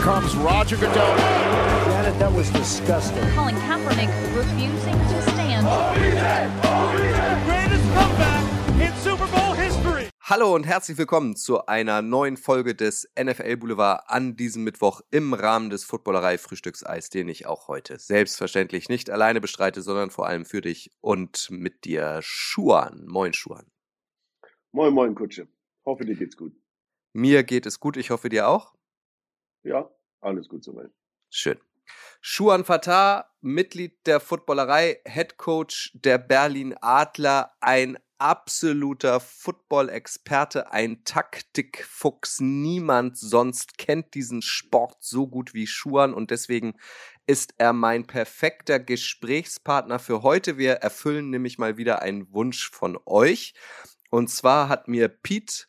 comes Roger Goodell. Janet, that was disgusting. Colin Kaepernick refusing to stand. Greatest comeback in Super Bowl history. Hallo und herzlich willkommen zu einer neuen Folge des NFL Boulevard an diesem Mittwoch im Rahmen des Footballerei Frühstückseis, den ich auch heute selbstverständlich nicht alleine bestreite, sondern vor allem für dich und mit dir Schuan. Moin Schuan. Moin, moin, Kutsche. Hoffe, dir geht's gut. Mir geht es gut, ich hoffe dir auch. Ja, alles gut soweit. Schön. Schuan Fatah, Mitglied der Footballerei, Head Coach der Berlin Adler, ein absoluter Football-Experte, ein Taktikfuchs. Niemand sonst kennt diesen Sport so gut wie Schuan und deswegen ist er mein perfekter Gesprächspartner für heute. Wir erfüllen nämlich mal wieder einen Wunsch von euch. Und zwar hat mir Pete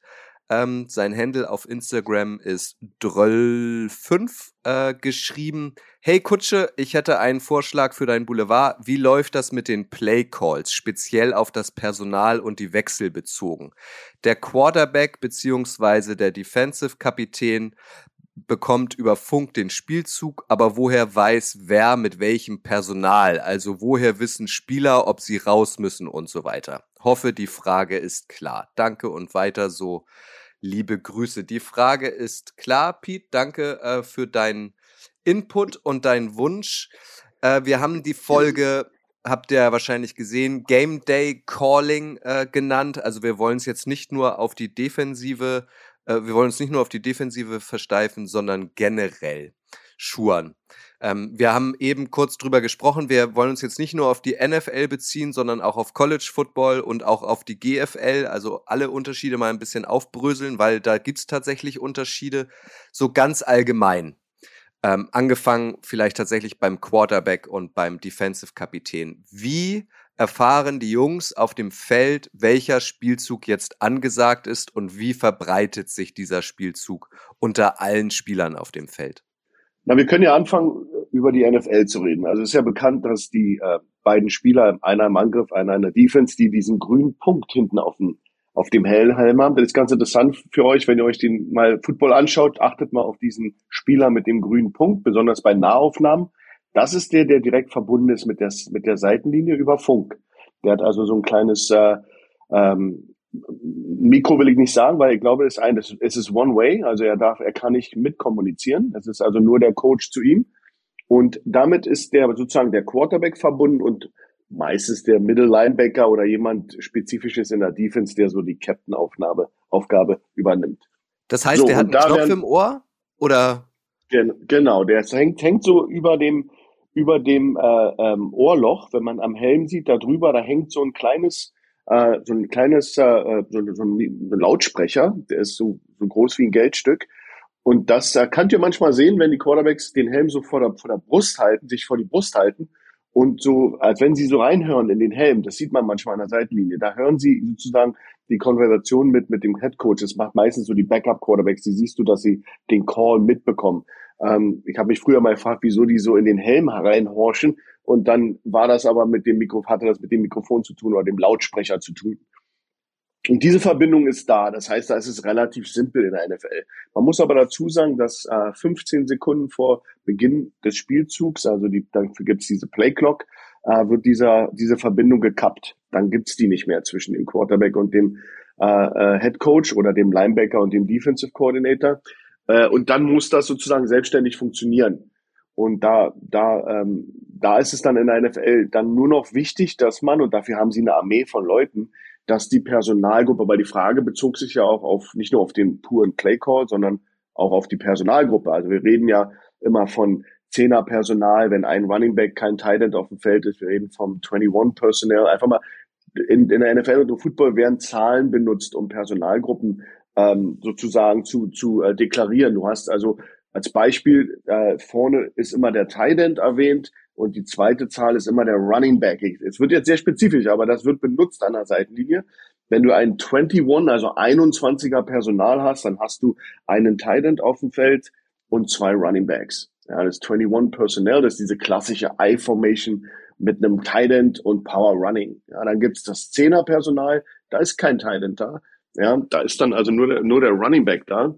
ähm, sein Handle auf Instagram ist Dröll5 äh, geschrieben. Hey Kutsche, ich hätte einen Vorschlag für dein Boulevard. Wie läuft das mit den Play Calls, speziell auf das Personal und die Wechsel bezogen? Der Quarterback beziehungsweise der Defensive Kapitän bekommt über Funk den Spielzug, aber woher weiß wer mit welchem Personal? Also woher wissen Spieler, ob sie raus müssen und so weiter? Hoffe, die Frage ist klar. Danke und weiter so liebe Grüße. Die Frage ist klar, Pete. Danke äh, für deinen Input und deinen Wunsch. Äh, wir haben die Folge, habt ihr wahrscheinlich gesehen, Game Day Calling äh, genannt. Also wir wollen es jetzt nicht nur auf die Defensive, äh, wir wollen uns nicht nur auf die Defensive versteifen, sondern generell schuren. Ähm, wir haben eben kurz drüber gesprochen, wir wollen uns jetzt nicht nur auf die NFL beziehen, sondern auch auf College Football und auch auf die GFL, also alle Unterschiede mal ein bisschen aufbröseln, weil da gibt's tatsächlich Unterschiede, so ganz allgemein. Ähm, angefangen vielleicht tatsächlich beim Quarterback und beim Defensive Kapitän. Wie erfahren die Jungs auf dem Feld, welcher Spielzug jetzt angesagt ist und wie verbreitet sich dieser Spielzug unter allen Spielern auf dem Feld? Na, wir können ja anfangen, über die NFL zu reden. Also es ist ja bekannt, dass die äh, beiden Spieler, einer im Angriff, einer in der Defense, die diesen grünen Punkt hinten auf dem, auf dem Helm haben. Das ist ganz interessant für euch, wenn ihr euch den mal Football anschaut, achtet mal auf diesen Spieler mit dem grünen Punkt, besonders bei Nahaufnahmen. Das ist der, der direkt verbunden ist mit der, mit der Seitenlinie über Funk. Der hat also so ein kleines äh, ähm, Mikro will ich nicht sagen, weil ich glaube, es ist ein, es ist one way, also er darf, er kann nicht mitkommunizieren. Es ist also nur der Coach zu ihm. Und damit ist der sozusagen der Quarterback verbunden und meistens der Middle Linebacker oder jemand Spezifisches in der Defense, der so die Captain-Aufnahme, Aufgabe übernimmt. Das heißt, so, der hat einen Knopf werden, im Ohr? Oder? Gen, genau, der hängt, hängt so über dem, über dem äh, ähm, Ohrloch, wenn man am Helm sieht, da drüber, da hängt so ein kleines, äh, so ein kleines, äh, so, so ein Lautsprecher, der ist so, so groß wie ein Geldstück. Und das äh, könnt ihr manchmal sehen, wenn die Quarterbacks den Helm so vor der, vor der Brust halten, sich vor die Brust halten und so, als wenn sie so reinhören in den Helm. Das sieht man manchmal an der Seitenlinie. Da hören sie sozusagen die Konversation mit, mit dem Head Coach. Das macht meistens so die Backup Quarterbacks. Die siehst du, dass sie den Call mitbekommen. Ähm, ich habe mich früher mal gefragt, wieso die so in den Helm reinhorchen. Und dann war das aber mit dem Mikro, hatte das mit dem Mikrofon zu tun oder dem Lautsprecher zu tun. Und diese Verbindung ist da. Das heißt, da ist es relativ simpel in der NFL. Man muss aber dazu sagen, dass äh, 15 Sekunden vor Beginn des Spielzugs, also die, dafür gibt es diese Playclock, äh, wird dieser, diese Verbindung gekappt. Dann gibt's die nicht mehr zwischen dem Quarterback und dem äh, äh, Head Coach oder dem Linebacker und dem Defensive Coordinator. Äh, und dann muss das sozusagen selbstständig funktionieren. Und da, da, ähm, da ist es dann in der NFL dann nur noch wichtig, dass man, und dafür haben sie eine Armee von Leuten, dass die Personalgruppe, weil die Frage bezog sich ja auch auf nicht nur auf den puren Playcall, sondern auch auf die Personalgruppe. Also wir reden ja immer von Zehner Personal, wenn ein Running Back kein Tight End auf dem Feld ist. Wir reden vom 21 Personnel. Einfach mal in, in der NFL und im Football werden Zahlen benutzt, um Personalgruppen ähm, sozusagen zu, zu äh, deklarieren. Du hast also als Beispiel äh, vorne ist immer der Tight End erwähnt, und die zweite Zahl ist immer der Running Back. Es wird jetzt sehr spezifisch, aber das wird benutzt an der Seitenlinie. Wenn du ein 21, also 21er Personal hast, dann hast du einen Tight End auf dem Feld und zwei Running Backs. Ja, das 21 Personnel, das ist diese klassische I-Formation mit einem Tight End und Power Running. Ja, dann gibt's das 10er Personal, da ist kein Tight End da. Ja, da ist dann also nur der, nur der Running Back da.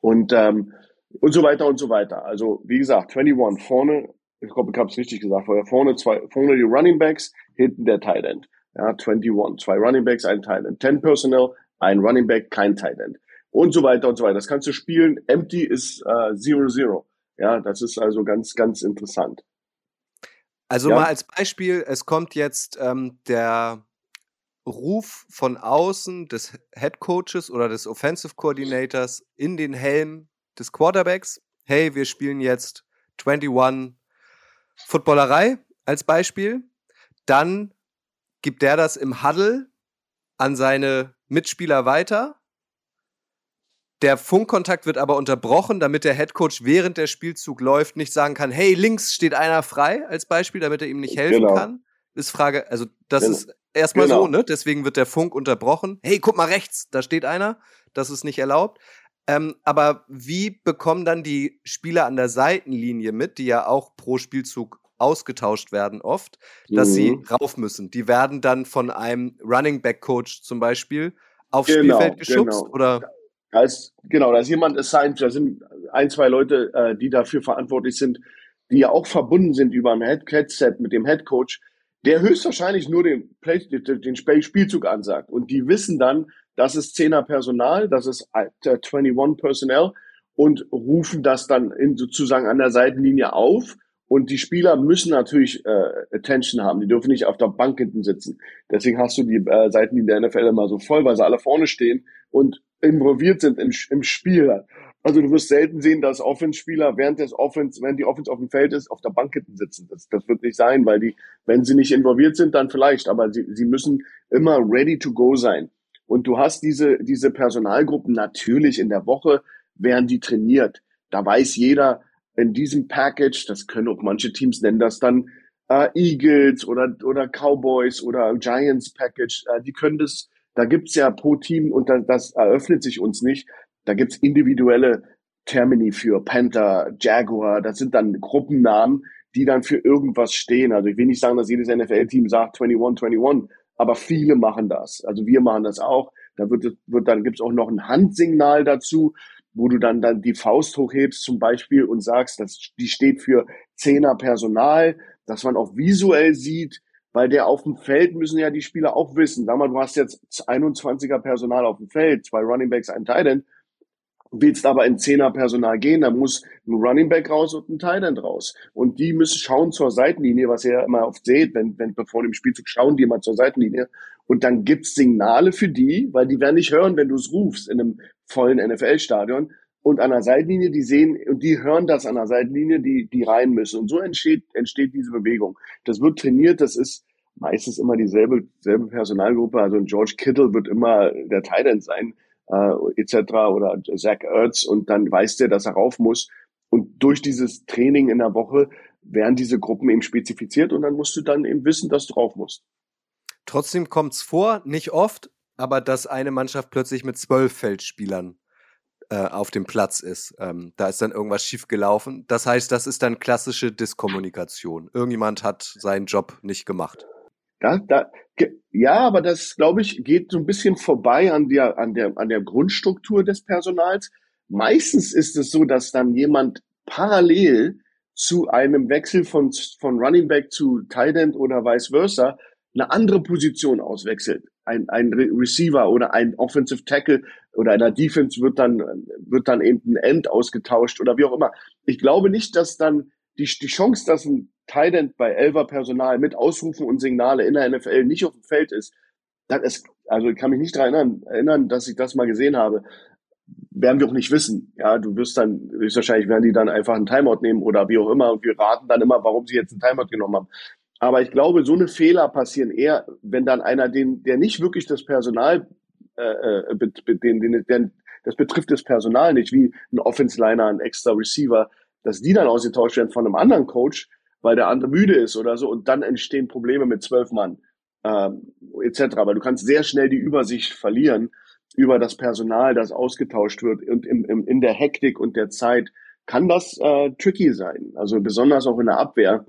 Und ähm, und so weiter und so weiter. Also wie gesagt, 21 vorne, ich glaube, ich habe es richtig gesagt, vorher vorne zwei, vorne die Running Backs, hinten der Tight End. Ja, 21, zwei Running Backs, ein Tight End, 10 Personnel, ein Running Back, kein Tight End und so weiter und so weiter. Das kannst du spielen. Empty ist 0-0. Äh, ja, das ist also ganz, ganz interessant. Also Ja. mal als Beispiel, es kommt jetzt ähm, der Ruf von außen des Head Coaches oder des Offensive Coordinators in den Helm des Quarterbacks. Hey, wir spielen jetzt 21 Footballerei als Beispiel. Dann gibt der das im Huddle an seine Mitspieler weiter. Der Funkkontakt wird aber unterbrochen, damit der Headcoach während der Spielzug läuft nicht sagen kann, hey, links steht einer frei als Beispiel, damit er ihm nicht helfen Genau. kann. Ist Frage, also das Genau. ist erstmal Genau. so, ne? Deswegen wird der Funk unterbrochen. Hey, guck mal rechts, da steht einer. Das ist nicht erlaubt. Ähm, aber wie bekommen dann die Spieler an der Seitenlinie mit, die ja auch pro Spielzug ausgetauscht werden oft, dass sie Mhm. rauf müssen? Die werden dann von einem Running Back Coach zum Beispiel aufs Genau, Spielfeld geschubst genau. oder Da ist, genau, da ist jemand assigned, da sind ein, zwei Leute, äh, die dafür verantwortlich sind, die ja auch verbunden sind über ein Head Headset mit dem Head Coach, der höchstwahrscheinlich nur den, Play, den, den Spiel- Spielzug ansagt. Und die wissen dann, das ist 10er Personal, das ist äh, 21 Personnel und rufen das dann in, sozusagen an der Seitenlinie auf. Und die Spieler müssen natürlich äh, Attention haben. Die dürfen nicht auf der Bank hinten sitzen. Deswegen hast du die äh, Seitenlinie der NFL immer so voll, weil sie alle vorne stehen und involviert sind im, im Spiel. Also du wirst selten sehen, dass Offense-Spieler während des Offense, wenn die Offense auf dem Feld ist, auf der Bank hinten sitzen. Das, das wird nicht sein, weil die, wenn sie nicht involviert sind, dann vielleicht, aber sie, sie müssen immer ready to go sein. Und du hast diese, diese Personalgruppen natürlich in der Woche, werden die trainiert. Da weiß jeder in diesem Package, das können auch manche Teams nennen, das dann äh, Eagles oder, oder Cowboys oder Giants Package, äh, die können das, da gibt's ja pro Team und das, das eröffnet sich uns nicht. Da gibt's individuelle Termini für Panther, Jaguar, das sind dann Gruppennamen, die dann für irgendwas stehen. Also ich will nicht sagen, dass jedes NFL-Team sagt 21, 21, aber viele machen das. Also wir machen das auch. Da wird, wird dann gibt's auch noch ein Handsignal dazu, wo du dann, dann die Faust hochhebst zum Beispiel und sagst, dass die steht für Zehner Personal, dass man auch visuell sieht, weil der auf dem Feld müssen ja die Spieler auch wissen. Sag mal, du hast jetzt 21er Personal auf dem Feld, zwei Running Backs, ein Tight End, willst aber in Zehner Personal gehen, dann muss ein Running Back raus und ein End raus. Und die müssen schauen zur Seitenlinie, was ihr ja immer oft seht, wenn, wenn bevor dem Spielzug schauen die immer zur Seitenlinie. Und dann gibt's Signale für die, weil die werden nicht hören, wenn du es rufst in einem vollen NFL-Stadion. Und an der Seitenlinie, die sehen und die hören das an der Seitenlinie, die, die rein müssen. Und so entsteht, entsteht diese Bewegung. Das wird trainiert, das ist meistens immer dieselbe, selbe Personalgruppe. Also ein George Kittle wird immer der End sein, äh, etc. oder Zach Ertz und dann weiß der, dass er rauf muss. Und durch dieses Training in der Woche werden diese Gruppen eben spezifiziert und dann musst du dann eben wissen, dass du drauf musst. Trotzdem kommt's vor, nicht oft, aber dass eine Mannschaft plötzlich mit zwölf Feldspielern äh, auf dem Platz ist. Ähm, da ist dann irgendwas schiefgelaufen. Das heißt, das ist dann klassische Diskommunikation. Irgendjemand hat seinen Job nicht gemacht. Da, da, ja, aber das, glaube ich, geht so ein bisschen vorbei an der, an der, an der Grundstruktur des Personals. Meistens ist es so, dass dann jemand parallel zu einem Wechsel von, von Running Back zu Tight End oder vice versa eine andere Position auswechselt. Ein, ein Re- Receiver oder ein Offensive Tackle oder in der Defense wird dann, wird dann eben ein End ausgetauscht oder wie auch immer. Ich glaube nicht, dass dann die, die Chance, dass ein Tight End bei Elver Personal mit Ausrufen und Signale in der NFL nicht auf dem Feld ist, das ist, also ich kann mich nicht daran erinnern, erinnern, dass ich das mal gesehen habe. Werden wir auch nicht wissen. Ja, du wirst dann, höchstwahrscheinlich werden die dann einfach einen Timeout nehmen oder wie auch immer und wir raten dann immer, warum sie jetzt einen Timeout genommen haben. Aber ich glaube, so eine Fehler passieren eher, wenn dann einer, den, der nicht wirklich das Personal, äh, äh, den, den, den, das betrifft das Personal nicht, wie ein Offense-Liner, ein extra Receiver, dass die dann ausgetauscht werden von einem anderen Coach, weil der andere müde ist oder so und dann entstehen Probleme mit zwölf Mann ähm, etc. Weil du kannst sehr schnell die Übersicht verlieren über das Personal, das ausgetauscht wird und im, im, in der Hektik und der Zeit kann das äh, tricky sein. Also besonders auch in der Abwehr,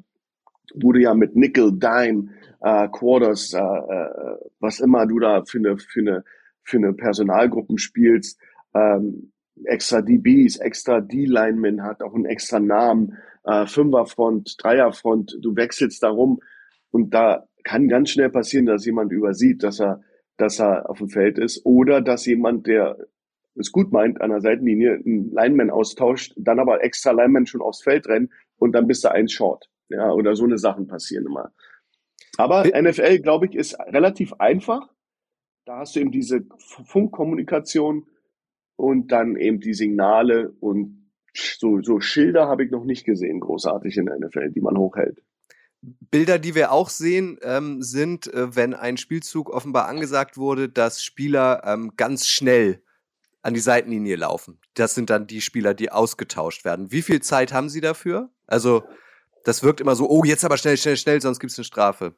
wo du ja mit Nickel, Dime, äh, Quarters, äh, äh, was immer du da für eine, für eine, für eine Personalgruppen spielst, ähm, extra DBs, extra D-Linemen, hat auch einen extra Namen, äh, Fünferfront, Dreierfront, du wechselst darum und da kann ganz schnell passieren, dass jemand übersieht, dass er, dass er auf dem Feld ist oder dass jemand, der es gut meint, an der Seitenlinie einen Lineman austauscht, dann aber extra Lineman schon aufs Feld rennen und dann bist du eins short. Ja, oder so eine Sachen passieren immer. Aber NFL, glaube ich, ist relativ einfach. Da hast du eben diese Funkkommunikation und dann eben die Signale und so, so Schilder habe ich noch nicht gesehen, großartig in der NFL, die man hochhält. Bilder, die wir auch sehen, ähm, sind, äh, wenn ein Spielzug offenbar angesagt wurde, dass Spieler ähm, ganz schnell an die Seitenlinie laufen. Das sind dann die Spieler, die ausgetauscht werden. Wie viel Zeit haben Sie dafür? Also, das wirkt immer so, oh, jetzt aber schnell, schnell, schnell, sonst gibt es eine Strafe.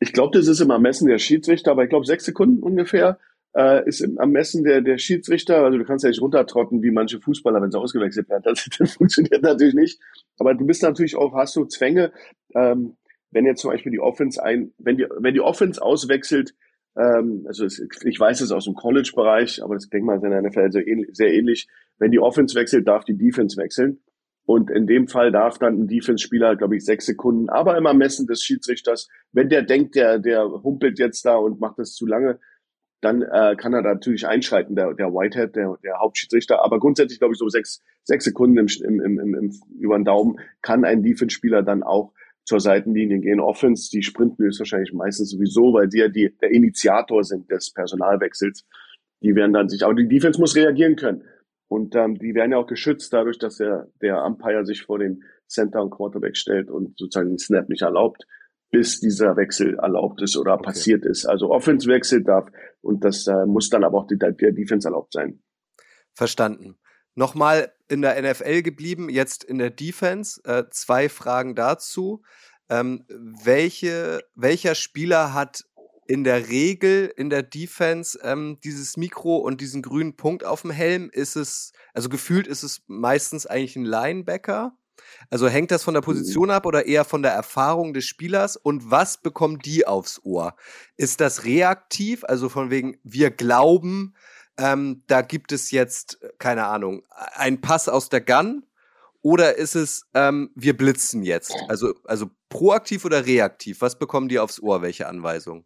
Ich glaube, das ist im Ermessen der Schiedsrichter, aber ich glaube, sechs Sekunden ungefähr äh, ist im Ermessen der, der Schiedsrichter. Also du kannst ja nicht runtertrotten wie manche Fußballer, wenn sie ausgewechselt werden. Das, das funktioniert natürlich nicht. Aber du bist natürlich auch, hast du Zwänge, ähm, wenn jetzt zum Beispiel die Offense ein, wenn die, wenn die Offense auswechselt, ähm, also es, ich weiß es aus dem College-Bereich, aber das denke ist in der NFL sehr ähnlich, sehr ähnlich. Wenn die Offense wechselt, darf die Defense wechseln. Und in dem Fall darf dann ein Defense-Spieler, glaube ich, sechs Sekunden, aber immer messen des Schiedsrichters, wenn der denkt, der, der humpelt jetzt da und macht das zu lange, dann äh, kann er natürlich einschreiten, der, der Whitehead, der, der Hauptschiedsrichter. Aber grundsätzlich, glaube ich, so sechs, sechs Sekunden im, im, im, im, über den Daumen kann ein Defense-Spieler dann auch zur Seitenlinie gehen. Offense, die sprinten ist wahrscheinlich meistens sowieso, weil die ja die, der Initiator sind des Personalwechsels. Die werden dann sich, aber die Defense muss reagieren können. Und ähm, die werden ja auch geschützt dadurch, dass der, der Umpire sich vor den Center und Quarterback stellt und sozusagen den Snap nicht erlaubt, bis dieser Wechsel erlaubt ist oder okay. passiert ist. Also Offense wechselt darf und das äh, muss dann aber auch die, der Defense erlaubt sein. Verstanden. Nochmal in der NFL geblieben, jetzt in der Defense. Äh, zwei Fragen dazu. Ähm, welche, welcher Spieler hat in der Regel in der Defense ähm, dieses Mikro und diesen grünen Punkt auf dem Helm? Ist es, also gefühlt ist es meistens eigentlich ein Linebacker. Also hängt das von der Position ab oder eher von der Erfahrung des Spielers? Und was bekommen die aufs Ohr? Ist das reaktiv, also von wegen, wir glauben, ähm, da gibt es jetzt, keine Ahnung, ein Pass aus der Gun oder ist es, ähm, wir blitzen jetzt? Also, also proaktiv oder reaktiv? Was bekommen die aufs Ohr? Welche Anweisung?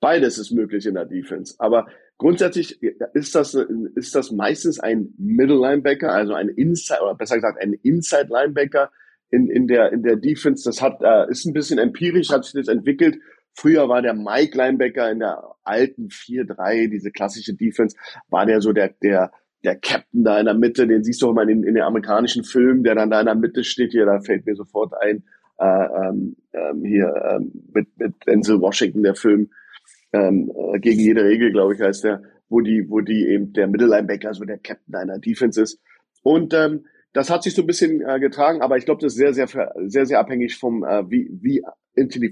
Beides ist möglich in der Defense. Aber grundsätzlich ist das, ist das meistens ein Middle Linebacker, also ein Inside, oder besser gesagt ein Inside Linebacker in, in der, in der Defense. Das hat, äh, ist ein bisschen empirisch, hat sich das entwickelt Früher war der Mike Linebacker in der alten 4-3, diese klassische Defense, war der so der, der, der Captain da in der Mitte, den siehst du auch immer in, in den amerikanischen Filmen, der dann da in der Mitte steht hier, da fällt mir sofort ein, äh, ähm, ähm hier ähm, mit, mit Denzel Washington, der Film, ähm, äh, gegen jede Regel, glaube ich, heißt der, wo die, wo die eben der Mittellinebacker, so der Captain einer Defense ist. Und ähm, das hat sich so ein bisschen äh, getragen, aber ich glaube, das ist sehr, sehr, sehr, sehr abhängig vom, äh, wie, wie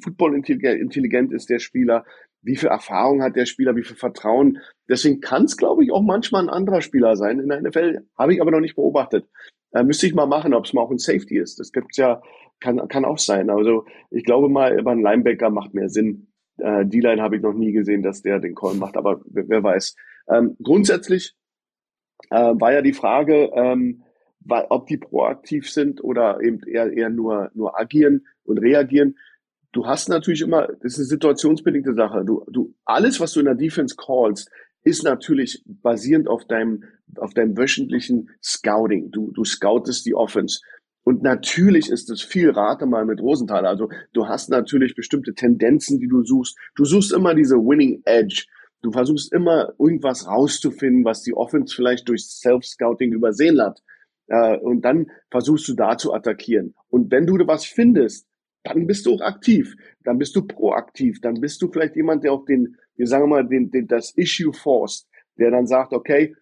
Football intelligent ist der Spieler, wie viel Erfahrung hat der Spieler, wie viel Vertrauen. Deswegen kann es, glaube ich, auch manchmal ein anderer Spieler sein in der NFL. Habe ich aber noch nicht beobachtet. Äh, müsste ich mal machen, ob es mal auch ein Safety ist. Das gibt's ja, kann, kann auch sein. Also ich glaube mal, über einen Linebacker macht mehr Sinn. Äh, die Line habe ich noch nie gesehen, dass der den Call macht, aber wer, wer weiß. Ähm, grundsätzlich äh, war ja die Frage, ähm, ob die proaktiv sind oder eben eher, eher nur, nur agieren und reagieren du hast natürlich immer, das ist eine situationsbedingte Sache. Du, du, alles, was du in der Defense callst, ist natürlich basierend auf deinem, auf deinem wöchentlichen Scouting. Du, du scoutest die Offense. Und natürlich ist es viel Rate mal mit Rosenthal. Also du hast natürlich bestimmte Tendenzen, die du suchst. Du suchst immer diese Winning Edge. Du versuchst immer irgendwas rauszufinden, was die Offense vielleicht durch Self-Scouting übersehen hat. Äh, und dann versuchst du da zu attackieren. Und wenn du was findest, dann bist du auch aktiv, dann bist du proaktiv, dann bist du vielleicht jemand, der auch den, wir sagen mal, den, den, das Issue forst, der dann sagt, okay,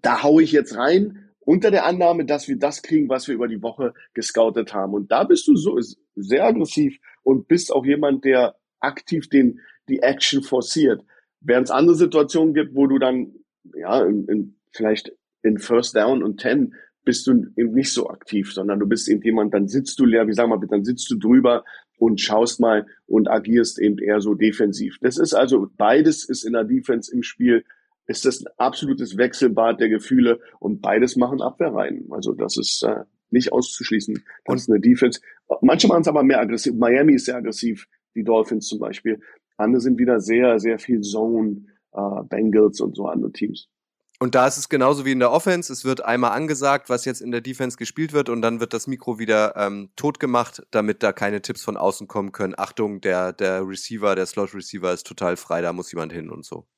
da hau ich jetzt rein, unter der Annahme, dass wir das kriegen, was wir über die Woche gescoutet haben. Und da bist du so sehr aggressiv und bist auch jemand, der aktiv den, die Action forciert. Während es andere Situationen gibt, wo du dann, ja, in, in, vielleicht in First Down und Ten bist du eben nicht so aktiv, sondern du bist eben jemand, dann sitzt du leer, wie sagen wir, dann sitzt du drüber und schaust mal und agierst eben eher so defensiv. Das ist also, beides ist in der Defense im Spiel, ist das ein absolutes Wechselbad der Gefühle und beides machen Abwehrreihen. Also das ist äh, nicht auszuschließen. Das ist eine Defense. Manche machen es aber mehr aggressiv. Miami ist sehr aggressiv, die Dolphins zum Beispiel. Andere sind wieder sehr, sehr viel Zone, äh, Bengals und so andere Teams. Und da ist es genauso wie in der Offense. Es wird einmal angesagt, was jetzt in der Defense gespielt wird, und dann wird das Mikro wieder ähm, tot gemacht, damit da keine Tipps von außen kommen können. Achtung, der, der Receiver, der Slot-Receiver ist total frei, da muss jemand hin und so.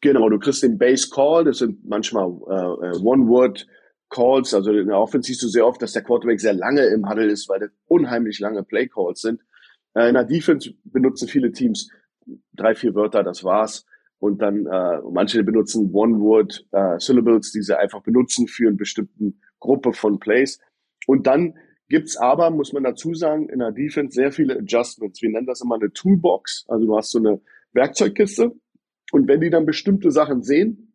Genau, du kriegst den Base Call, das sind manchmal äh, äh, One-Word Calls, also in der Offense siehst du sehr oft, dass der Quarterback sehr lange im Huddle ist, weil das unheimlich lange Play Calls sind. Äh, in der Defense benutzen viele Teams drei, vier Wörter, das war's und dann äh, manche benutzen One-Word äh, Syllables, die sie einfach benutzen für eine bestimmte Gruppe von Plays. Und dann gibt's aber, muss man dazu sagen, in der Defense sehr viele Adjustments. Wir nennen das immer eine Toolbox. Also du hast so eine Werkzeugkiste und wenn die dann bestimmte Sachen sehen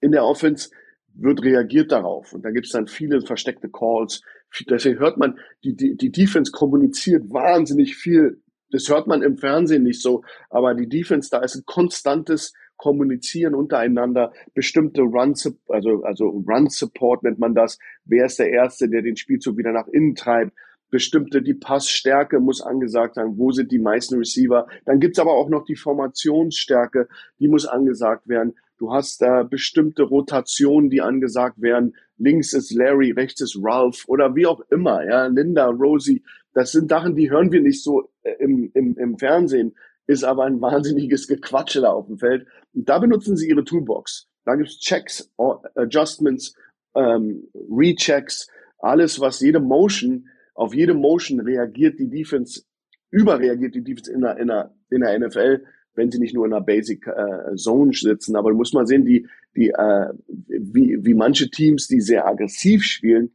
in der Offense, wird reagiert darauf. Und da gibt's dann viele versteckte Calls. Deswegen hört man, die, die, die Defense kommuniziert wahnsinnig viel das hört man im Fernsehen nicht so, aber die Defense, da ist ein konstantes Kommunizieren untereinander, bestimmte Run, also, also Run Support nennt man das. Wer ist der Erste, der den Spielzug wieder nach innen treibt? Bestimmte, die Passstärke muss angesagt sein. Wo sind die meisten Receiver? Dann gibt's aber auch noch die Formationsstärke, die muss angesagt werden. Du hast da bestimmte Rotationen, die angesagt werden. Links ist Larry, rechts ist Ralph oder wie auch immer, ja, Linda, Rosie. Das sind Sachen, die hören wir nicht so äh, im, im, im Fernsehen, ist aber ein wahnsinniges Gequatsche da auf dem Feld. Und da benutzen sie ihre Toolbox. Da gibt's Checks, Adjustments, ähm, Rechecks, alles, was jede Motion, auf jede Motion reagiert die Defense, überreagiert die Defense in der, in der, in der NFL, wenn sie nicht nur in einer Basic äh, Zone sitzen. Aber du musst mal sehen, die, die, äh, wie, wie manche Teams, die sehr aggressiv spielen,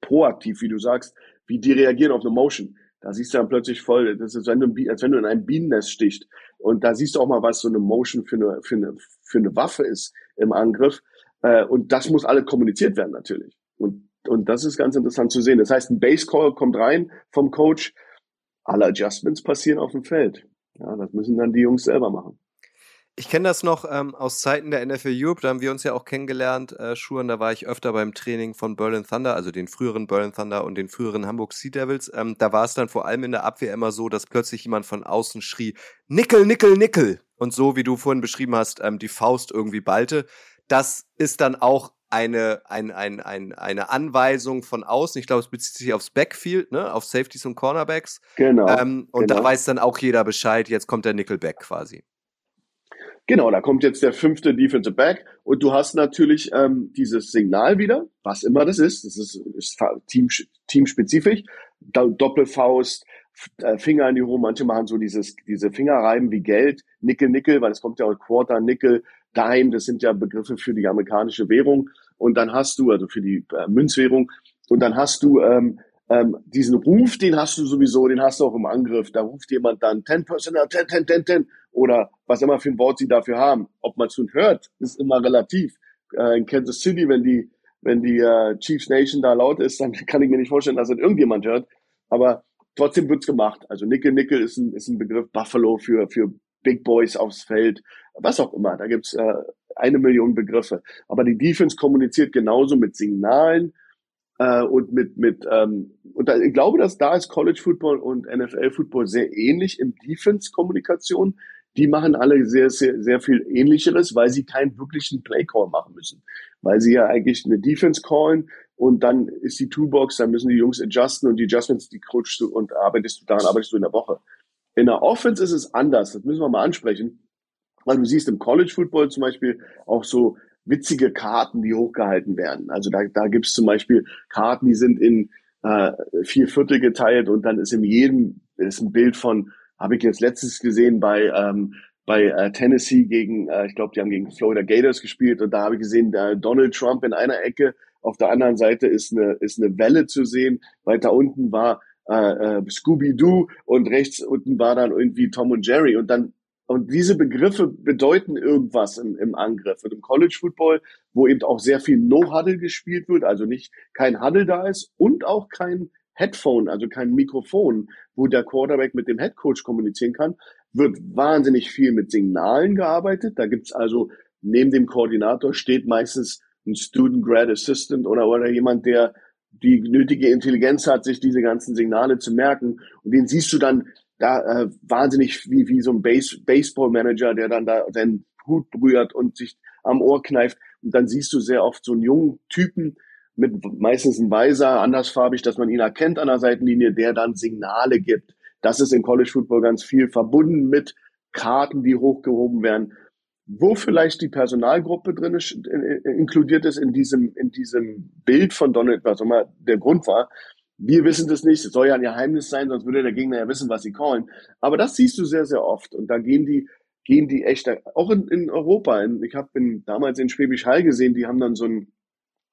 proaktiv, wie du sagst, wie die reagieren auf eine Motion. Da siehst du dann plötzlich voll, das ist, wenn du, als wenn du in ein Bienennest stichst. Und da siehst du auch mal, was so eine Motion für eine, für eine, für eine Waffe ist im Angriff. Äh, und das muss alle kommuniziert werden natürlich. Und, und das ist ganz interessant zu sehen. Das heißt, ein Base Call kommt rein vom Coach. Alle Adjustments passieren auf dem Feld. Ja, das müssen dann die Jungs selber machen. Ich kenne das noch ähm, aus Zeiten der NFL Europe, da haben wir uns ja auch kennengelernt, äh, Schuhen, da war ich öfter beim Training von Berlin Thunder, also den früheren Berlin Thunder und den früheren Hamburg Sea Devils. Ähm, da war es dann vor allem in der Abwehr immer so, dass plötzlich jemand von außen schrie, Nickel, Nickel, Nickel. Und so, wie du vorhin beschrieben hast, ähm, die Faust irgendwie ballte. Das ist dann auch eine, ein, ein, ein, eine Anweisung von außen. Ich glaube, es bezieht sich aufs Backfield, ne? auf Safeties und Cornerbacks. Genau. Ähm, und genau. da weiß dann auch jeder Bescheid, jetzt kommt der Nickelback quasi. Genau, da kommt jetzt der fünfte Defensive Back und du hast natürlich ähm, dieses Signal wieder, was immer das ist, das ist, ist team, teamspezifisch, Doppelfaust, äh, Finger in die Ruhe, manche machen so dieses, diese Fingerreiben wie Geld, Nickel, Nickel, weil es kommt ja auch Quarter, Nickel, Dime, das sind ja Begriffe für die amerikanische Währung und dann hast du, also für die äh, Münzwährung, und dann hast du ähm, ähm, diesen Ruf, den hast du sowieso, den hast du auch im Angriff. Da ruft jemand dann 10 Personal, 10, 10, 10, 10 oder was immer für ein Wort sie dafür haben. Ob man es nun hört, ist immer relativ. Äh, in Kansas City, wenn die, wenn die äh, Chiefs Nation da laut ist, dann kann ich mir nicht vorstellen, dass es irgendjemand hört. Aber trotzdem wird's gemacht. Also Nickel Nickel ist ein, ist ein Begriff Buffalo für, für Big Boys aufs Feld, was auch immer. Da gibt's äh, eine Million Begriffe. Aber die Defense kommuniziert genauso mit Signalen äh, und mit mit ähm, und da, ich glaube, dass da ist College Football und NFL Football sehr ähnlich im Defense Kommunikation. Die machen alle sehr sehr sehr viel ähnlicheres, weil sie keinen wirklichen Play Call machen müssen, weil sie ja eigentlich eine Defense callen und dann ist die Toolbox, dann müssen die Jungs adjusten und die Adjustments, die coachst du und arbeitest du daran, arbeitest du in der Woche. In der Offense ist es anders, das müssen wir mal ansprechen, weil du siehst im College Football zum Beispiel auch so witzige Karten, die hochgehalten werden. Also da, da gibt es zum Beispiel Karten, die sind in äh, vier Viertel geteilt und dann ist in jedem ist ein Bild von, habe ich jetzt letztens gesehen bei ähm, bei äh, Tennessee gegen, äh, ich glaube, die haben gegen Florida Gators gespielt und da habe ich gesehen, da Donald Trump in einer Ecke, auf der anderen Seite ist eine ist eine Welle zu sehen, weiter unten war äh, äh, Scooby Doo und rechts unten war dann irgendwie Tom und Jerry und dann und diese Begriffe bedeuten irgendwas im, im Angriff. Und im College Football, wo eben auch sehr viel No-Huddle gespielt wird, also nicht kein Huddle da ist und auch kein Headphone, also kein Mikrofon, wo der Quarterback mit dem Headcoach kommunizieren kann, wird wahnsinnig viel mit Signalen gearbeitet. Da gibt's also neben dem Koordinator steht meistens ein Student Grad Assistant oder, oder jemand, der die nötige Intelligenz hat, sich diese ganzen Signale zu merken. Und den siehst du dann da äh, wahnsinnig wie, wie so ein Base, Baseball-Manager, der dann da seinen Hut berührt und sich am Ohr kneift. Und dann siehst du sehr oft so einen jungen Typen, mit meistens ein Weiser, andersfarbig, dass man ihn erkennt an der Seitenlinie, der dann Signale gibt. Das ist im College Football ganz viel verbunden mit Karten, die hochgehoben werden, wo vielleicht die Personalgruppe drin ist, inkludiert ist in diesem, in diesem Bild von Donald, was immer der Grund war. Wir wissen das nicht. Es soll ja ein Geheimnis sein, sonst würde der Gegner ja wissen, was sie callen. Aber das siehst du sehr, sehr oft. Und da gehen die, gehen die echt, auch in, in Europa. Ich habe damals in Schwäbisch Hall gesehen, die haben dann so ein,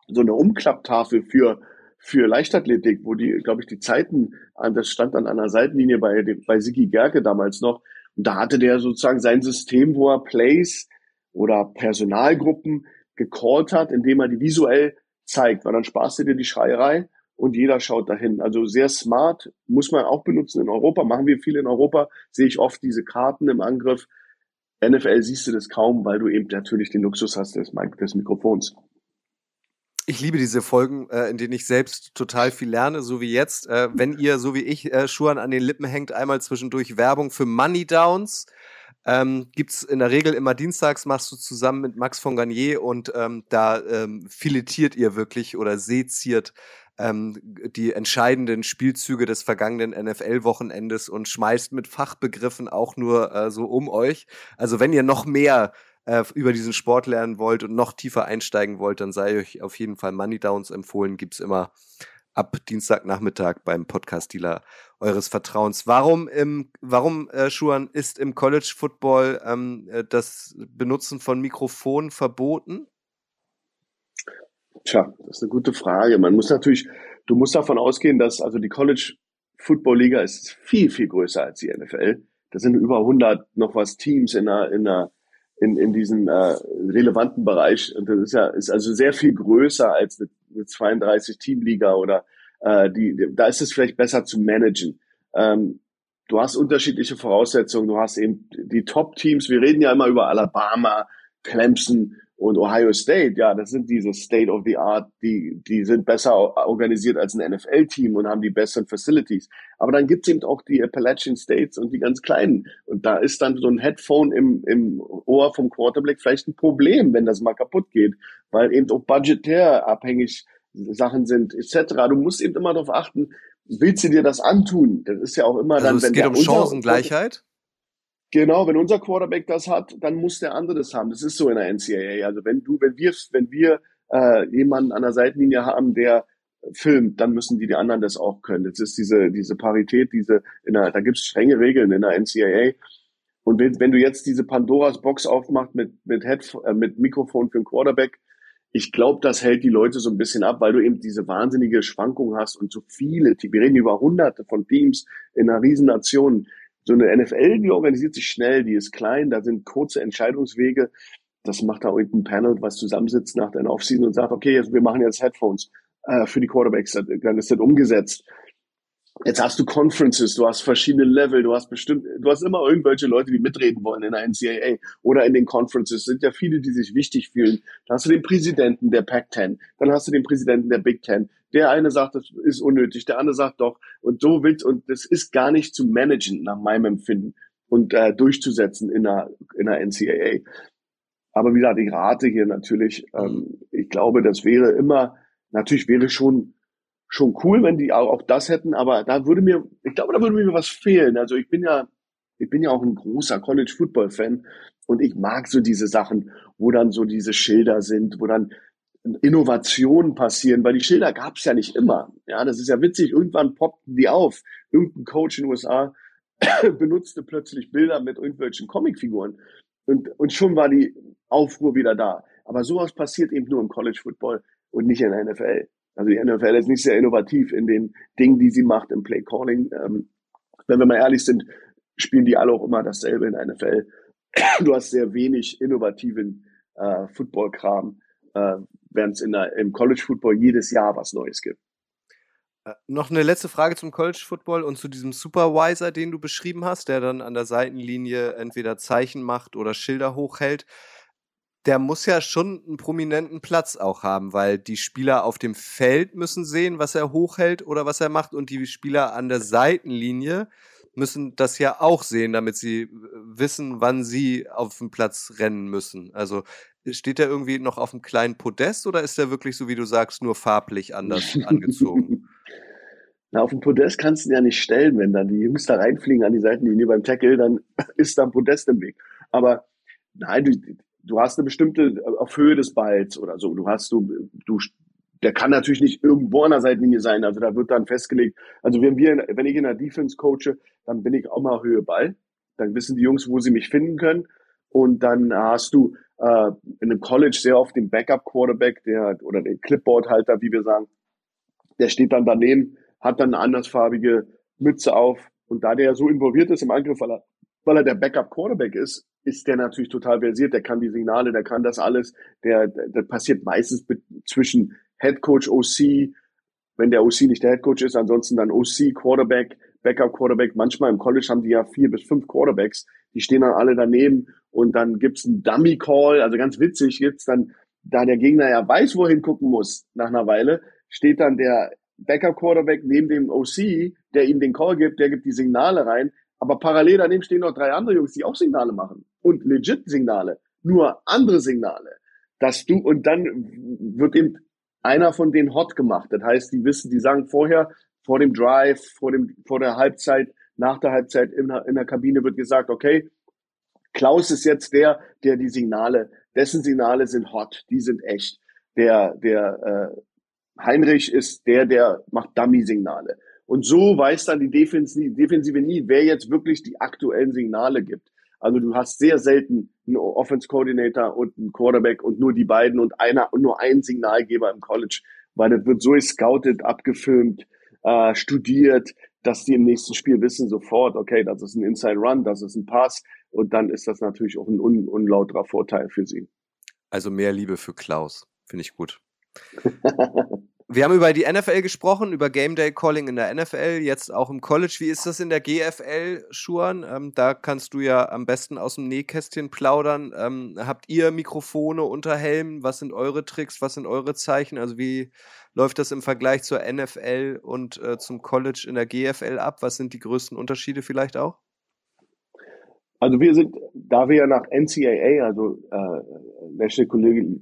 so eine Umklapptafel für für Leichtathletik, wo die, glaube ich, die Zeiten, das stand an der Seitenlinie bei, bei Sigi Gerke damals noch. Und da hatte der sozusagen sein System, wo er Plays oder Personalgruppen gecallt hat, indem er die visuell zeigt, weil dann sparst du dir die Schreierei und jeder schaut dahin. Also sehr smart, muss man auch benutzen in Europa, machen wir viel in Europa, sehe ich oft diese Karten im Angriff. NFL siehst du das kaum, weil du eben natürlich den Luxus hast des, des Mikrofons. Ich liebe diese Folgen, äh, in denen ich selbst total viel lerne, so wie jetzt. Äh, wenn ihr, so wie ich, äh, Schuhan an den Lippen hängt, einmal zwischendurch Werbung für Money Downs. Ähm, gibt's in der Regel immer dienstags, machst du zusammen mit Max von Garnier und ähm, da ähm, filetiert ihr wirklich oder seziert ähm, die entscheidenden Spielzüge des vergangenen NFL-Wochenendes und schmeißt mit Fachbegriffen auch nur äh, so um euch. Also wenn ihr noch mehr äh, über diesen Sport lernen wollt und noch tiefer einsteigen wollt, dann sei euch auf jeden Fall Money Downs empfohlen. Gibt's immer ab Dienstagnachmittag beim Podcast-Dealer eures Vertrauens. Warum im, warum, äh, Schuan, ist im College Football ähm, äh, das Benutzen von Mikrofonen verboten? Tja, das ist eine gute Frage. Man muss natürlich, du musst davon ausgehen, dass also die College Football Liga ist viel, viel größer als die NFL. Da sind über 100 noch was Teams in einer, in einer in, in diesem äh, relevanten Bereich. Und das ist ja ist also sehr viel größer als eine, eine 32 Teamliga oder äh, die, da ist es vielleicht besser zu managen. Ähm, du hast unterschiedliche Voraussetzungen. Du hast eben die Top-Teams. Wir reden ja immer über Alabama, Clemson, und Ohio State, ja, das sind diese State of the Art, die, die sind besser organisiert als ein NFL-Team und haben die besseren Facilities. Aber dann gibt's eben auch die Appalachian States und die ganz kleinen. Und da ist dann so ein Headphone im, im Ohr vom Quarterback vielleicht ein Problem, wenn das mal kaputt geht, weil eben auch budgetär abhängig Sachen sind, etc. Du musst eben immer darauf achten, willst du dir das antun? Das ist ja auch immer also dann, es wenn geht um Chancengleichheit. Genau, wenn unser Quarterback das hat, dann muss der andere das haben. Das ist so in der NCAA. Also wenn du, wenn wir, wenn wir äh, jemanden an der Seitenlinie haben, der filmt, dann müssen die die anderen das auch können. Das ist diese diese Parität, diese in der, da gibt's strenge Regeln in der NCAA. Und wenn, wenn du jetzt diese Pandoras Box aufmachst mit mit Head, äh, mit Mikrofon für den Quarterback, ich glaube, das hält die Leute so ein bisschen ab, weil du eben diese wahnsinnige Schwankung hast und so viele, wir reden über hunderte von Teams in einer riesen Nation so eine NFL, die organisiert sich schnell, die ist klein, da sind kurze Entscheidungswege. Das macht da irgendein Panel, was zusammensitzt nach der Offseason und sagt, okay, wir machen jetzt Headphones äh, für die Quarterbacks, dann ist das umgesetzt. Jetzt hast du Conferences, du hast verschiedene Level, du hast bestimmt, du hast immer irgendwelche Leute, die mitreden wollen in der NCAA oder in den Conferences. Es sind ja viele, die sich wichtig fühlen. Dann hast du den Präsidenten der Pac-10, dann hast du den Präsidenten der Big Ten. Der eine sagt, das ist unnötig, der andere sagt doch. Und so willst, und das ist gar nicht zu managen, nach meinem Empfinden, und äh, durchzusetzen in der, in der NCAA. Aber wie gesagt, ich rate hier natürlich, ähm, ich glaube, das wäre immer, natürlich wäre schon schon cool, wenn die auch, auch das hätten, aber da würde mir, ich glaube, da würde mir was fehlen. Also ich bin ja, ich bin ja auch ein großer College Football Fan und ich mag so diese Sachen, wo dann so diese Schilder sind, wo dann Innovationen passieren, weil die Schilder gab es ja nicht immer. Ja, das ist ja witzig. Irgendwann poppten die auf. Irgendein Coach in den USA benutzte plötzlich Bilder mit irgendwelchen Comicfiguren und, und schon war die Aufruhr wieder da. Aber sowas passiert eben nur im College Football und nicht in der NFL. Also die NFL ist nicht sehr innovativ in den Dingen, die sie macht im Play Calling. Ähm, wenn wir mal ehrlich sind, spielen die alle auch immer dasselbe in der NFL. Du hast sehr wenig innovativen äh, Football-Kram, äh, während es im College Football jedes Jahr was Neues gibt. Äh, noch eine letzte Frage zum College Football und zu diesem Supervisor, den du beschrieben hast, der dann an der Seitenlinie entweder Zeichen macht oder Schilder hochhält. der muss ja schon einen prominenten Platz auch haben, weil die Spieler auf dem Feld müssen sehen, was er hochhält oder was er macht und die Spieler an der Seitenlinie müssen das ja auch sehen, damit sie wissen, wann sie auf dem Platz rennen müssen. Also steht er irgendwie noch auf einem kleinen Podest oder ist er wirklich, so wie du sagst, nur farblich anders angezogen? Na, auf dem Podest kannst du ihn ja nicht stellen, wenn dann die Jungs da reinfliegen an die Seitenlinie beim Tackle, dann ist da ein Podest im Weg. Aber nein, du, du hast eine bestimmte äh, auf Höhe des Balls oder so. Du hast du, du, der kann natürlich nicht irgendwo an der Seitenlinie sein. Also da wird dann festgelegt. Also wenn wir, wenn ich in der Defense coache, dann bin ich auch mal Höhe Ball. Dann wissen die Jungs, wo sie mich finden können. Und dann hast du äh, in einem College sehr oft den Backup Quarterback, der oder den Clipboard-Halter, wie wir sagen, der steht dann daneben, hat dann eine andersfarbige Mütze auf. Und da der so involviert ist im Angriff, weil er, weil er der Backup Quarterback ist, ist der natürlich total versiert, der kann die Signale, der kann das alles, der, der, der passiert meistens zwischen Head Coach, OC, wenn der OC nicht der Head Coach ist, ansonsten dann OC, Quarterback, Backup Quarterback. Manchmal im College haben die ja vier bis fünf Quarterbacks, die stehen dann alle daneben und dann gibt's einen Dummy Call, also ganz witzig gibt's dann, da der Gegner ja weiß, wohin gucken muss nach einer Weile, steht dann der Backup Quarterback neben dem OC, der ihm den Call gibt, der gibt die Signale rein, aber parallel daneben stehen noch drei andere Jungs, die auch Signale machen und legit Signale, nur andere Signale, dass du und dann wird eben einer von denen hot gemacht. Das heißt, die wissen, die sagen vorher vor dem Drive, vor dem vor der Halbzeit, nach der Halbzeit in in der Kabine wird gesagt, okay, Klaus ist jetzt der, der die Signale, dessen Signale sind hot, die sind echt. Der der äh, Heinrich ist der, der macht Dummy-Signale. Und so weiß dann die Defensive, nie, wer jetzt wirklich die aktuellen Signale gibt. Also du hast sehr selten einen Offense Coordinator und einen Quarterback und nur die beiden und einer und nur einen Signalgeber im College, weil das wird so scouted, abgefilmt, äh, studiert, dass die im nächsten Spiel wissen sofort, okay, das ist ein Inside Run, das ist ein Pass und dann ist das natürlich auch ein un unlauterer Vorteil für sie. Also mehr Liebe für Klaus, finde ich gut. Wir haben über die NFL gesprochen, über Game Day Calling in der NFL, jetzt auch im College. Wie ist das in der GFL, Schuan? Ähm, da kannst du ja am besten aus dem Nähkästchen plaudern. Ähm, habt ihr Mikrofone unter Helmen? Was sind eure Tricks? Was sind eure Zeichen? Also wie läuft das im Vergleich zur NFL und äh, zum College in der GFL ab? Was sind die größten Unterschiede vielleicht auch? Also wir sind, da wir ja nach NCAA, also äh, National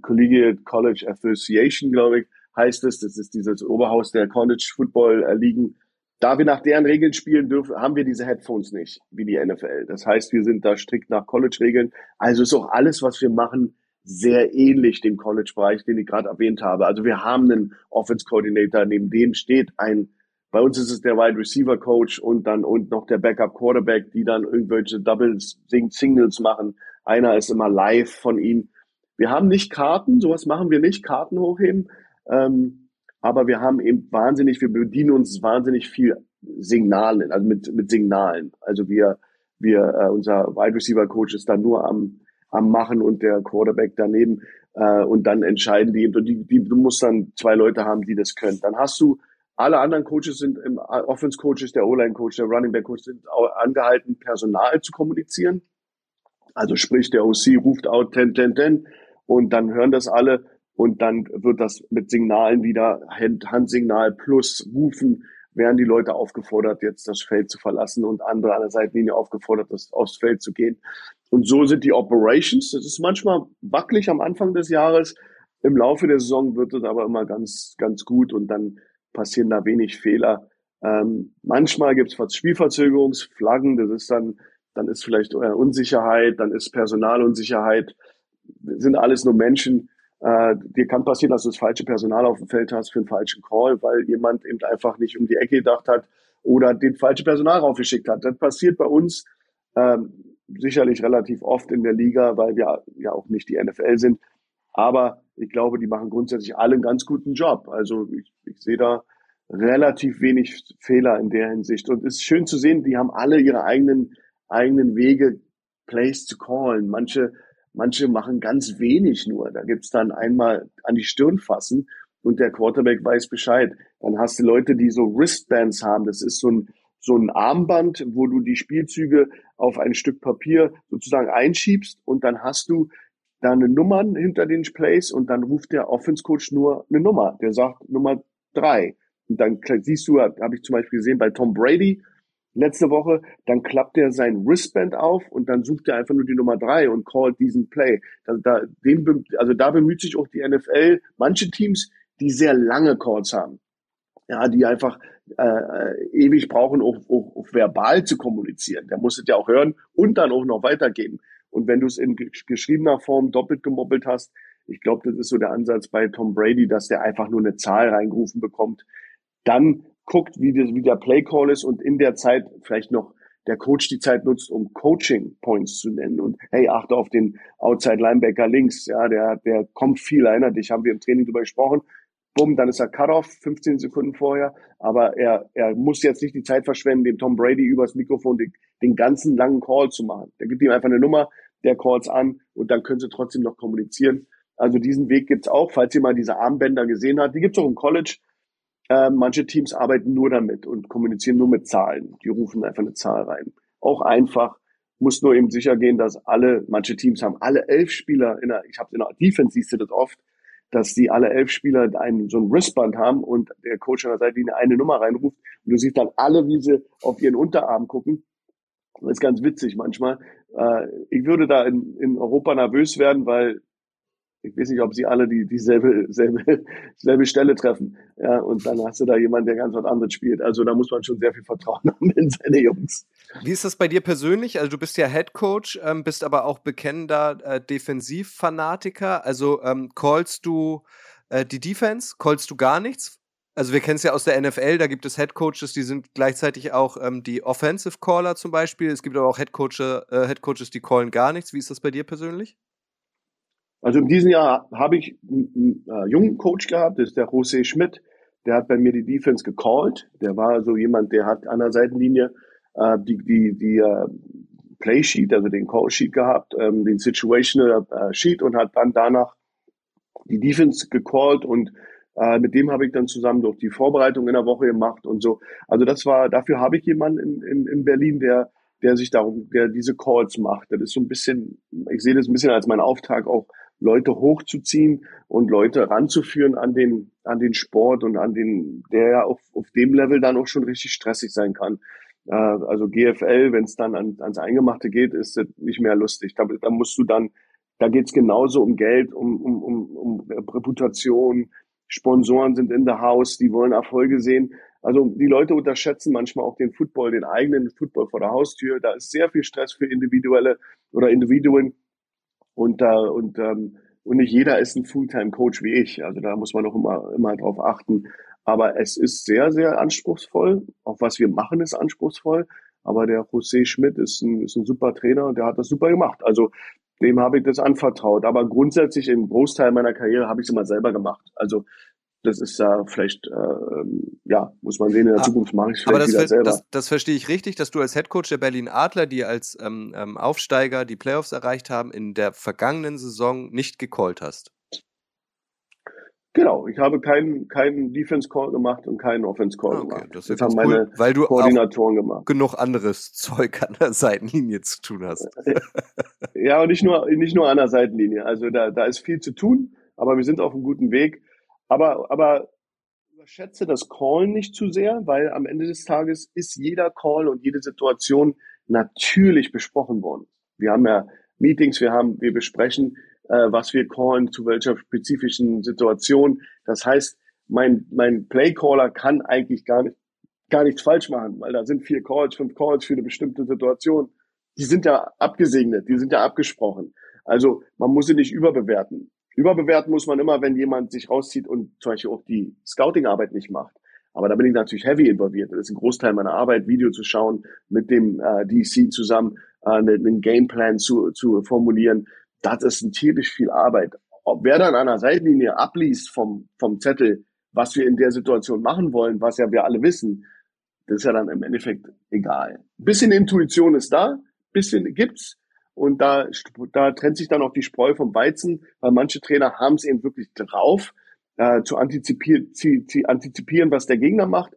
Collegiate College Association, glaube ich, heißt es. Das ist dieses Oberhaus der College Football Ligen. Da wir nach deren Regeln spielen dürfen, haben wir diese Headphones nicht, wie die NFL. Das heißt, wir sind da strikt nach College-Regeln. Also ist auch alles, was wir machen, sehr ähnlich dem College-Bereich, den ich gerade erwähnt habe. Also wir haben einen Offense-Coordinator, neben dem steht ein, bei uns ist es der Wide Receiver Coach und dann und noch der Backup Quarterback, die dann irgendwelche Doubles, Singles machen. Einer ist immer live von ihnen. Wir haben nicht Karten, sowas machen wir nicht, Karten hochheben. Ähm, aber wir haben eben wahnsinnig, wir bedienen uns wahnsinnig viel Signalen, also mit, mit Signalen. Also wir, wir, äh, unser Wide Receiver Coach ist da nur am, am Machen und der Quarterback daneben. Äh, und dann entscheiden die, und die, die, du musst dann zwei Leute haben, die das können. Dann hast du, alle anderen Coaches sind im Offense Coaches, der O-Line Coach, der Running Back Coach sind angehalten, Personal zu kommunizieren. Also sprich, der OC ruft out 10, 10, 10 und dann hören das alle und dann wird das mit Signalen wieder, Hand, Handsignal plus Rufen, werden die Leute aufgefordert, jetzt das Feld zu verlassen und andere an der Seitenlinie aufgefordert, das aufs Feld zu gehen. Und so sind die Operations. Das ist manchmal wackelig am Anfang des Jahres. Im Laufe der Saison wird es aber immer ganz, ganz gut und dann passieren da wenig Fehler. Ähm, manchmal gibt es Spielverzögerungsflaggen, das ist dann, dann ist vielleicht Unsicherheit, dann ist Personalunsicherheit, sind alles nur Menschen, äh, dir kann passieren, dass du das falsche Personal auf dem Feld hast für einen falschen Call, weil jemand eben einfach nicht um die Ecke gedacht hat oder den falschen Personal raufgeschickt hat. Das passiert bei uns ähm, sicherlich relativ oft in der Liga, weil wir ja auch nicht die NFL sind. Aber ich glaube, die machen grundsätzlich alle einen ganz guten Job. Also ich, ich sehe da relativ wenig Fehler in der Hinsicht. Und es ist schön zu sehen, die haben alle ihre eigenen, eigenen Wege, Plays zu callen. Manche Manche machen ganz wenig nur. Da gibt's dann einmal an die Stirn fassen und der Quarterback weiß Bescheid. Dann hast du Leute, die so Wristbands haben. Das ist so ein, so ein Armband, wo du die Spielzüge auf ein Stück Papier sozusagen einschiebst und dann hast du da eine Nummer hinter den Plays und dann ruft der Offense Coach nur eine Nummer. Der sagt Nummer drei. Und dann siehst du, habe ich zum Beispiel gesehen bei Tom Brady letzte Woche, dann klappt er sein Wristband auf und dann sucht er einfach nur die Nummer drei und callt diesen Play. Da, da, den, also da bemüht sich auch die NFL, manche Teams, die sehr lange Calls haben. Ja, die einfach äh, äh ewig brauchen, auch, auch, auch verbal zu kommunizieren. Der muss es ja auch hören und dann auch noch weitergeben. Und wenn du es in geschriebener Form doppelt gemobbelt hast, ich glaube, das ist so der Ansatz bei Tom Brady, dass der einfach nur eine Zahl reingerufen bekommt, dann guckt, wie, das, wie der Play Call ist und in der Zeit vielleicht noch der Coach die Zeit nutzt, um Coaching Points zu nennen und hey, achte auf den Outside Linebacker links, ja, der, der kommt viel, erinnert dich, haben wir im Training drüber gesprochen. Bumm, dann ist er Cut-off, 15 Sekunden vorher, aber er, er muss jetzt nicht die Zeit verschwenden, dem Tom Brady übers Mikrofon den, den ganzen langen Call zu machen. Der gibt ihm einfach eine Nummer, der calls an und dann können sie trotzdem noch kommunizieren. Also diesen Weg gibt's auch, falls ihr mal diese Armbänder gesehen habt. Die gibt's auch im College. Äh, manche Teams arbeiten nur damit und kommunizieren nur mit Zahlen. Die rufen einfach eine Zahl rein. Auch einfach, muss nur eben sicher gehen, dass alle, manche Teams haben alle elf Spieler in der, ich habe in der Defense siehst du das oft, dass die alle elf Spieler einen, so ein Wristband haben und der Coach an der Seite eine Nummer reinruft und du siehst dann alle, wie sie auf ihren Unterarm gucken. Das ist ganz witzig manchmal. Äh, ich würde da in, in Europa nervös werden, weil ich weiß nicht, ob sie alle die dieselbe selbe, selbe Stelle treffen. Ja, und dann hast du da jemanden, der ganz was anderes spielt. Also da muss man schon sehr viel Vertrauen haben in seine Jungs. Wie ist das bei dir persönlich? Also du bist ja Head Coach, ähm, bist aber auch bekennender äh, Defensivfanatiker. Also ähm, callst du äh, die Defense? Callst du gar nichts? Also wir kennen es ja aus der NFL, da gibt es Head Coaches, die sind gleichzeitig auch ähm, die Offensive Caller zum Beispiel. Es gibt aber auch Head, Coach, äh, Head Coaches, die callen gar nichts. Wie ist das bei dir persönlich? Also in diesem Jahr habe ich einen, einen äh, jungen Coach gehabt, das ist der José Schmidt. Der hat bei mir die Defense gecallt. Der war so jemand, der hat an der Seitenlinie äh, die, die, die äh, Play Sheet, also den Call Sheet gehabt, ähm, den Situational äh, Sheet und hat dann danach die Defense gecallt und äh, mit dem habe ich dann zusammen durch die Vorbereitung in der Woche gemacht und so. Also das war, dafür habe ich jemanden in, in, in Berlin, der, der sich darum, der diese Calls macht. Das ist so ein bisschen, ich sehe das ein bisschen als meinen Auftrag auch Leute hochzuziehen und Leute ranzuführen an den, an den Sport und an den, der ja auf, auf dem Level dann auch schon richtig stressig sein kann. Äh, also GFL, wenn es dann an, ans Eingemachte geht, ist das nicht mehr lustig. Da, da musst du dann, da geht's genauso um Geld, um, um, um, um Reputation, Sponsoren sind in der Haus, die wollen Erfolge sehen. Also die Leute unterschätzen manchmal auch den Football, den eigenen Football vor der Haustür. Da ist sehr viel Stress für Individuelle oder Individuen und, äh, und, ähm, und nicht jeder ist ein Fulltime-Coach wie ich. Also da muss man auch immer, immer drauf achten. Aber es ist sehr, sehr anspruchsvoll. Auch was wir machen, ist anspruchsvoll. Aber der José Schmidt ist ein, ist ein super Trainer und der hat das super gemacht. Also dem habe ich das anvertraut. Aber grundsätzlich im Großteil meiner Karriere habe ich es immer selber gemacht. Also das ist ja vielleicht, äh, ja, muss man sehen, in der ah, Zukunft mache ich es vielleicht aber das wieder selber. Das, das verstehe ich richtig, dass du als Headcoach der Berlin Adler, die als ähm, ähm, Aufsteiger die Playoffs erreicht haben, in der vergangenen Saison nicht gecallt hast. Genau, ich habe keinen keinen Defense Call gemacht und keinen Offense Call ah, okay, gemacht. Das, das haben cool, meine weil du Koordinatoren gemacht. Genug anderes Zeug an der Seitenlinie zu tun hast. ja, und nicht nur nicht nur an der Seitenlinie. Also da da ist viel zu tun, aber wir sind auf einem guten Weg. Aber, aber überschätze das Call nicht zu sehr, weil am Ende des Tages ist jeder Call und jede Situation natürlich besprochen worden. Wir haben ja Meetings, wir haben, wir besprechen, äh, was wir callen, zu welcher spezifischen Situation. Das heißt, mein, mein Playcaller kann eigentlich gar nicht, gar nichts falsch machen, weil da sind vier Calls, fünf Calls für eine bestimmte Situation. Die sind ja abgesegnet, die sind ja abgesprochen. Also man muss sie nicht überbewerten. Überbewerten muss man immer, wenn jemand sich rauszieht und zum Beispiel auch die Scouting-Arbeit nicht macht. Aber da bin ich natürlich heavy involviert. Das ist ein Großteil meiner Arbeit, Video zu schauen, mit dem äh, DC zusammen äh, einen Gameplan zu, zu formulieren. Das ist ein tierisch viel Arbeit. Ob wer dann an der Seitenlinie abliest vom, vom Zettel, was wir in der Situation machen wollen, was ja wir alle wissen, das ist ja dann im Endeffekt egal. Bisschen Intuition ist da, bisschen gibt's, und da, da trennt sich dann auch die Spreu vom Weizen, weil manche Trainer haben es eben wirklich drauf, äh, zu antizipieren, antizipieren, was der Gegner macht.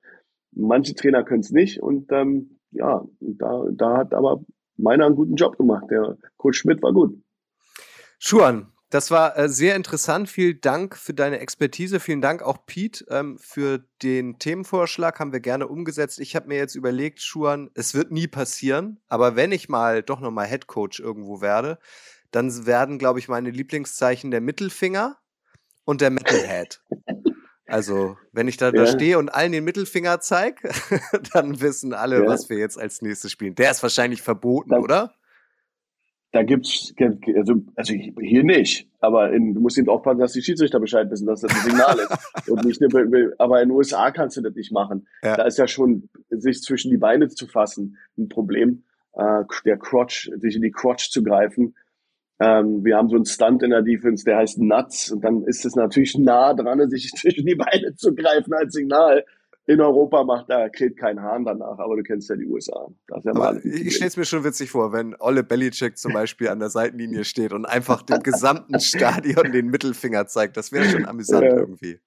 Manche Trainer können es nicht. Und ähm, ja, da, da hat aber meiner einen guten Job gemacht. Der Coach Schmidt war gut. Schuan, das war äh, sehr interessant. Vielen Dank für deine Expertise. Vielen Dank auch Pete ähm, für den Themenvorschlag. Haben wir gerne umgesetzt. Ich habe mir jetzt überlegt, Schuan, es wird nie passieren. Aber wenn ich mal doch nochmal Head Coach irgendwo werde, dann werden, glaube ich, meine Lieblingszeichen der Mittelfinger und der Metalhead. Also, wenn ich da, ja. da stehe und allen den Mittelfinger zeige, dann wissen alle, ja. was wir jetzt als nächstes spielen. Der ist wahrscheinlich verboten, dann, oder? Da gibt's, also, also hier nicht, aber in, du musst eben aufpassen, dass die Schiedsrichter Bescheid wissen, dass das ein Signal ist. Und nicht eine, aber in den USA kannst du das nicht machen. Ja. Da ist ja schon, sich zwischen die Beine zu fassen, ein Problem, äh, der Crotch, sich in die Crotch zu greifen. Ähm, wir haben so einen Stunt in der Defense, der heißt Nuts, und dann ist es natürlich nah dran, sich zwischen die Beine zu greifen als Signal in Europa macht da kräht kein Hahn danach, aber du kennst ja die USA. Ja ich stelle es mir schon witzig vor, wenn Olle Belichick zum Beispiel an der Seitenlinie steht und einfach dem gesamten Stadion den Mittelfinger zeigt. Das wäre schon amüsant ja. irgendwie.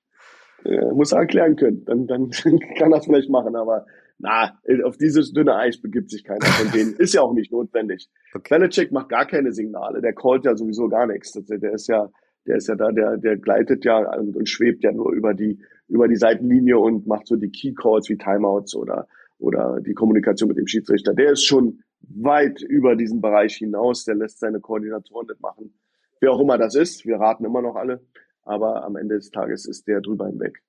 Ja, muss er erklären können. Dann, dann kann er es vielleicht machen, aber na, auf dieses dünne Eis begibt sich keiner von denen. Ist ja auch nicht notwendig. Okay. Belichick macht gar keine Signale. Der callt ja sowieso gar nichts. Der ist ja, der ist ja da, der, der gleitet ja und, und schwebt ja nur über die, über die Seitenlinie und macht so die Key Calls wie Timeouts oder, oder die Kommunikation mit dem Schiedsrichter. Der ist schon weit über diesen Bereich hinaus. Der lässt seine Koordinatoren nicht machen. Wer auch immer das ist. Wir raten immer noch alle. Aber am Ende des Tages ist der drüber hinweg.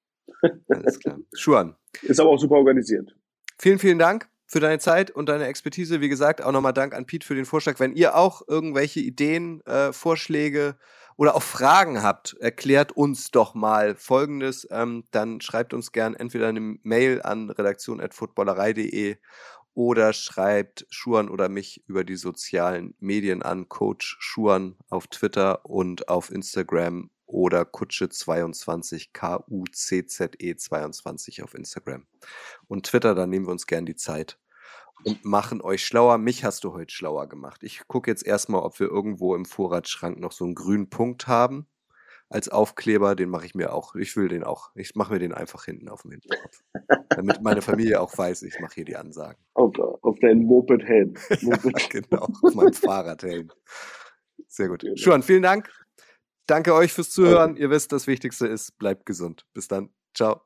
Alles klar. Schuan. Ist aber auch super organisiert. Vielen, vielen Dank für deine Zeit und deine Expertise. Wie gesagt, auch nochmal Dank an Pete für den Vorschlag. Wenn ihr auch irgendwelche Ideen, äh, Vorschläge oder auch Fragen habt, erklärt uns doch mal Folgendes. Ähm, dann schreibt uns gern entweder eine Mail an redaktion.footballerei.de oder schreibt Schuan oder mich über die sozialen Medien an, Coach Schuan auf Twitter und auf Instagram oder Kutsche22, K-U-C-Z-E 22 auf Instagram. Und Twitter, da nehmen wir uns gern die Zeit und machen euch schlauer. Mich hast du heute schlauer gemacht. Ich gucke jetzt erstmal, ob wir irgendwo im Vorratsschrank noch so einen grünen Punkt haben als Aufkleber. Den mache ich mir auch. Ich will den auch. Ich mache mir den einfach hinten auf dem Hinterkopf. Damit meine Familie auch weiß, ich mache hier die Ansagen. Auf, auf deinen Moped-Helm. Moped. genau, auf meinem Fahrradhelm. Sehr gut. Genau. Schuan, vielen Dank. Danke euch fürs Zuhören. Ihr wisst, das Wichtigste ist, bleibt gesund. Bis dann. Ciao.